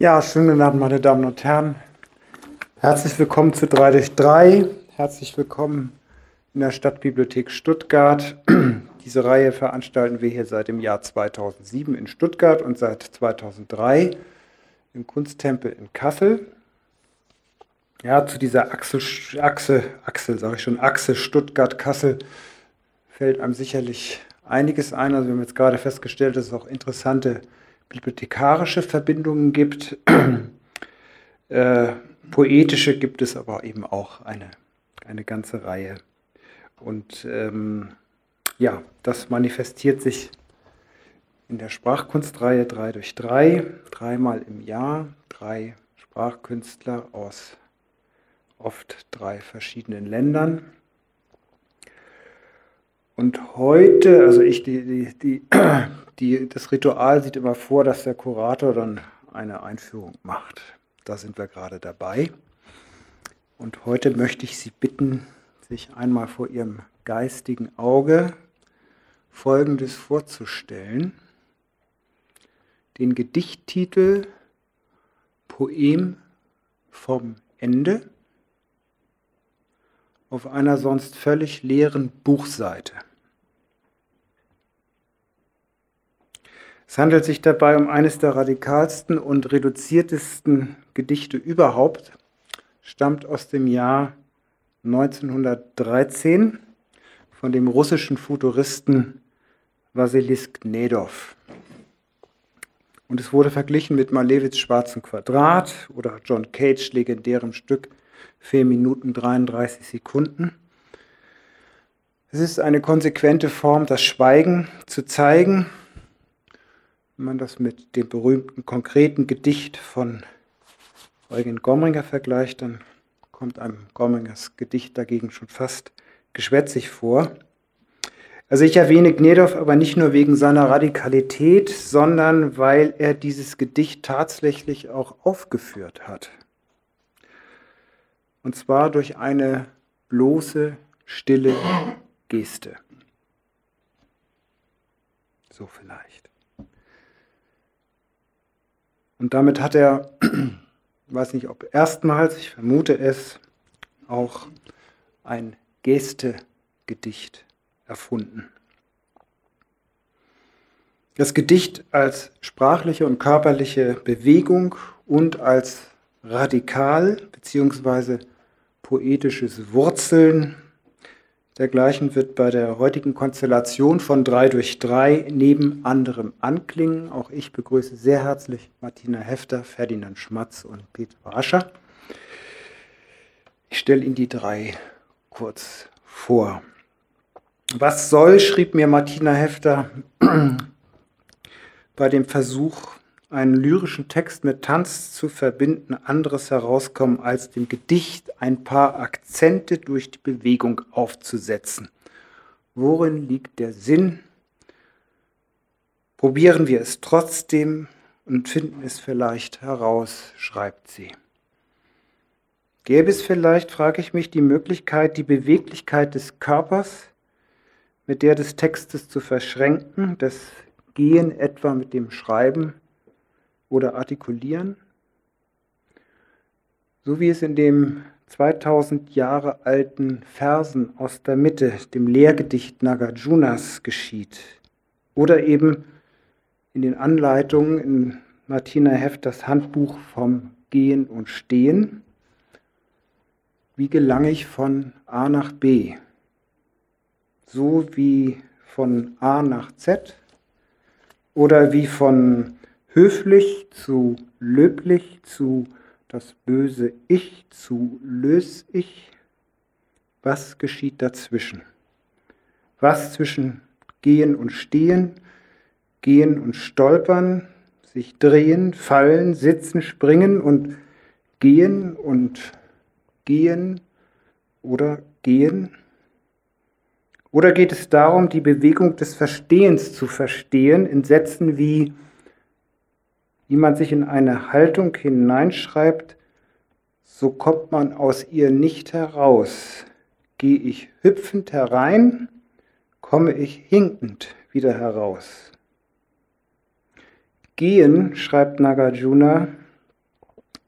Ja, schönen guten Abend, meine Damen und Herren. Herzlich willkommen zu 3 durch 3. Herzlich willkommen in der Stadtbibliothek Stuttgart. Diese Reihe veranstalten wir hier seit dem Jahr 2007 in Stuttgart und seit 2003 im Kunsttempel in Kassel. Ja, zu dieser Achse, Achse, Achse sage ich schon, Achse Stuttgart-Kassel fällt einem sicherlich einiges ein. Also wir haben jetzt gerade festgestellt, dass es auch interessante bibliothekarische Verbindungen gibt. äh, poetische gibt es aber eben auch eine, eine ganze Reihe. Und ähm, ja, das manifestiert sich in der Sprachkunstreihe 3 durch 3, dreimal im Jahr, drei Sprachkünstler aus oft drei verschiedenen Ländern. Und heute, also ich, die, die, die, die, das Ritual sieht immer vor, dass der Kurator dann eine Einführung macht. Da sind wir gerade dabei. Und heute möchte ich Sie bitten, sich einmal vor Ihrem geistigen Auge Folgendes vorzustellen. Den Gedichttitel Poem vom Ende auf einer sonst völlig leeren Buchseite. Es handelt sich dabei um eines der radikalsten und reduziertesten Gedichte überhaupt, stammt aus dem Jahr 1913 von dem russischen Futuristen Wassilis Gnedov. Und es wurde verglichen mit Malevits Schwarzen Quadrat oder John Cage legendärem Stück 4 Minuten 33 Sekunden. Es ist eine konsequente Form, das Schweigen zu zeigen. Wenn man das mit dem berühmten konkreten Gedicht von Eugen Gomringer vergleicht, dann kommt einem Gomringers Gedicht dagegen schon fast geschwätzig vor. Also ich erwähne Gnedow aber nicht nur wegen seiner Radikalität, sondern weil er dieses Gedicht tatsächlich auch aufgeführt hat. Und zwar durch eine bloße, stille Geste. So vielleicht. Und damit hat er, ich weiß nicht ob erstmals, ich vermute es, auch ein Geste-Gedicht erfunden. Das Gedicht als sprachliche und körperliche Bewegung und als radikal bzw poetisches Wurzeln. Dergleichen wird bei der heutigen Konstellation von 3 durch 3 neben anderem anklingen. Auch ich begrüße sehr herzlich Martina Hefter, Ferdinand Schmatz und Peter Ascher. Ich stelle Ihnen die drei kurz vor. Was soll, schrieb mir Martina Hefter bei dem Versuch, einen lyrischen Text mit Tanz zu verbinden, anderes herauskommen, als dem Gedicht ein paar Akzente durch die Bewegung aufzusetzen. Worin liegt der Sinn? Probieren wir es trotzdem und finden es vielleicht heraus, schreibt sie. Gäbe es vielleicht, frage ich mich, die Möglichkeit, die Beweglichkeit des Körpers mit der des Textes zu verschränken, das Gehen etwa mit dem Schreiben oder artikulieren, so wie es in dem 2000 Jahre alten Versen aus der Mitte, dem Lehrgedicht Nagarjunas, geschieht. Oder eben in den Anleitungen in Martina Hefters Handbuch vom Gehen und Stehen. Wie gelange ich von A nach B? So wie von A nach Z oder wie von höflich zu löblich zu das böse Ich zu lös Ich. Was geschieht dazwischen? Was zwischen Gehen und Stehen, Gehen und Stolpern, sich drehen, fallen, sitzen, springen und gehen und gehen oder gehen? Oder geht es darum, die Bewegung des Verstehens zu verstehen in Sätzen wie wie man sich in eine Haltung hineinschreibt, so kommt man aus ihr nicht heraus. Gehe ich hüpfend herein, komme ich hinkend wieder heraus. Gehen, schreibt Nagarjuna,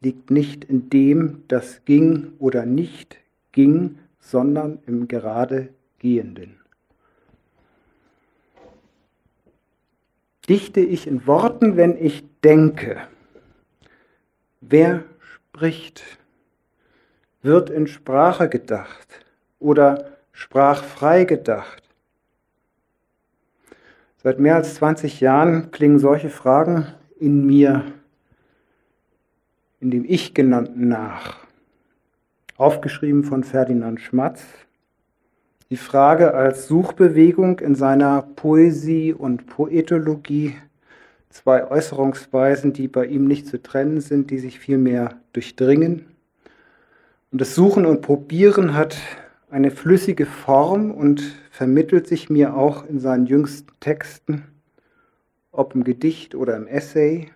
liegt nicht in dem, das ging oder nicht ging, sondern im gerade Gehenden. Dichte ich in Worten, wenn ich denke? Wer spricht? Wird in Sprache gedacht oder sprachfrei gedacht? Seit mehr als 20 Jahren klingen solche Fragen in mir, in dem Ich genannten nach. Aufgeschrieben von Ferdinand Schmatz. Die Frage als Suchbewegung in seiner Poesie und Poetologie, zwei Äußerungsweisen, die bei ihm nicht zu trennen sind, die sich vielmehr durchdringen. Und das Suchen und Probieren hat eine flüssige Form und vermittelt sich mir auch in seinen jüngsten Texten, ob im Gedicht oder im Essay.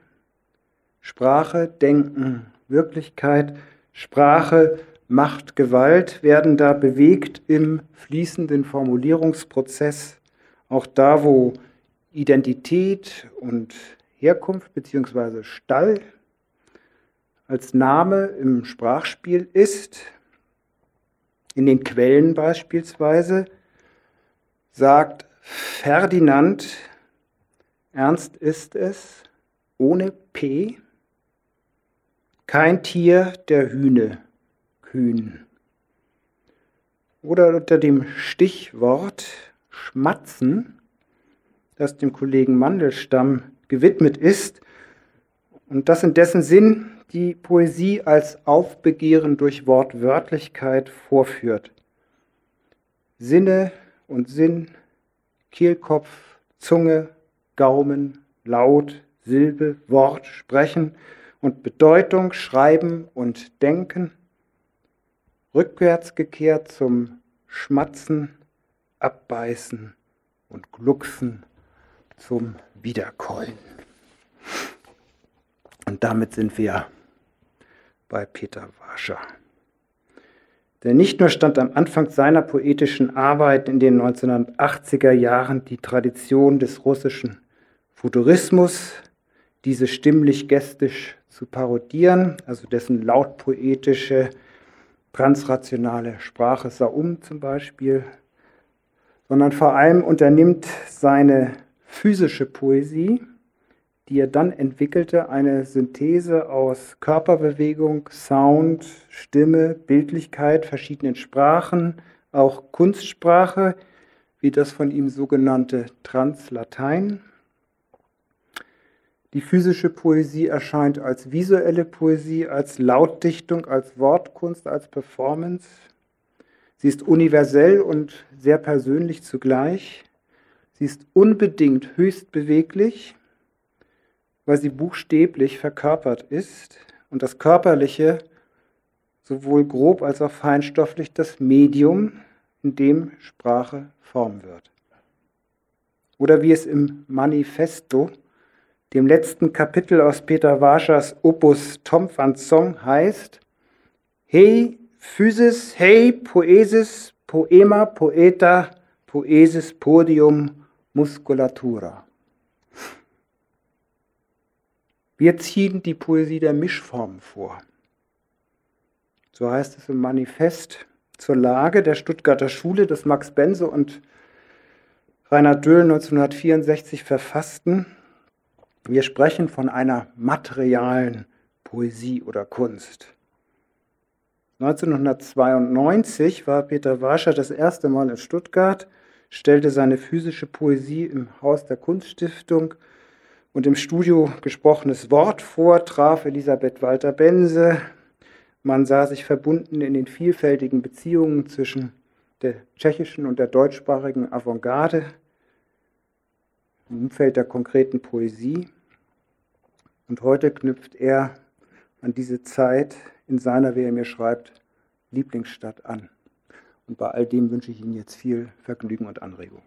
Sprache, Denken, Wirklichkeit, Sprache, Macht, Gewalt werden da bewegt im fließenden Formulierungsprozess, auch da, wo Identität und Herkunft bzw. Stall als Name im Sprachspiel ist, in den Quellen beispielsweise sagt Ferdinand, ernst ist es, ohne P, kein Tier der Hühne kühn. Oder unter dem Stichwort Schmatzen, das dem Kollegen Mandelstamm gewidmet ist und das in dessen Sinn die Poesie als Aufbegehren durch Wortwörtlichkeit vorführt. Sinne und Sinn, Kehlkopf, Zunge, Gaumen, Laut, Silbe, Wort, Sprechen und Bedeutung, Schreiben und Denken, rückwärts gekehrt zum Schmatzen, Abbeißen und Glucksen zum Wiederkeulen. Und damit sind wir bei Peter Wascher. Denn nicht nur stand am Anfang seiner poetischen Arbeit in den 1980er Jahren die Tradition des russischen Futurismus, diese stimmlich-gestisch zu parodieren, also dessen lautpoetische, transrationale Sprache Saum zum Beispiel, sondern vor allem unternimmt seine physische Poesie, die er dann entwickelte, eine Synthese aus Körperbewegung, Sound, Stimme, Bildlichkeit, verschiedenen Sprachen, auch Kunstsprache, wie das von ihm sogenannte Translatein. Die physische Poesie erscheint als visuelle Poesie, als Lautdichtung, als Wortkunst, als Performance. Sie ist universell und sehr persönlich zugleich. Sie ist unbedingt höchst beweglich weil sie buchstäblich verkörpert ist und das Körperliche sowohl grob als auch feinstofflich das Medium, in dem Sprache Form wird. Oder wie es im Manifesto, dem letzten Kapitel aus Peter Warschers Opus Tom van Song heißt, Hey Physis, hey Poesis, Poema, Poeta, Poesis, Podium, Musculatura. Wir ziehen die Poesie der Mischformen vor. So heißt es im Manifest zur Lage der Stuttgarter Schule, das Max Bense und Rainer Döhl 1964 verfassten. Wir sprechen von einer materialen Poesie oder Kunst. 1992 war Peter Wascher das erste Mal in Stuttgart, stellte seine physische Poesie im Haus der Kunststiftung und im Studio gesprochenes Wort vor, traf Elisabeth Walter-Bense. Man sah sich verbunden in den vielfältigen Beziehungen zwischen der tschechischen und der deutschsprachigen Avantgarde im Umfeld der konkreten Poesie. Und heute knüpft er an diese Zeit in seiner, wie er mir schreibt, Lieblingsstadt an. Und bei all dem wünsche ich Ihnen jetzt viel Vergnügen und Anregung.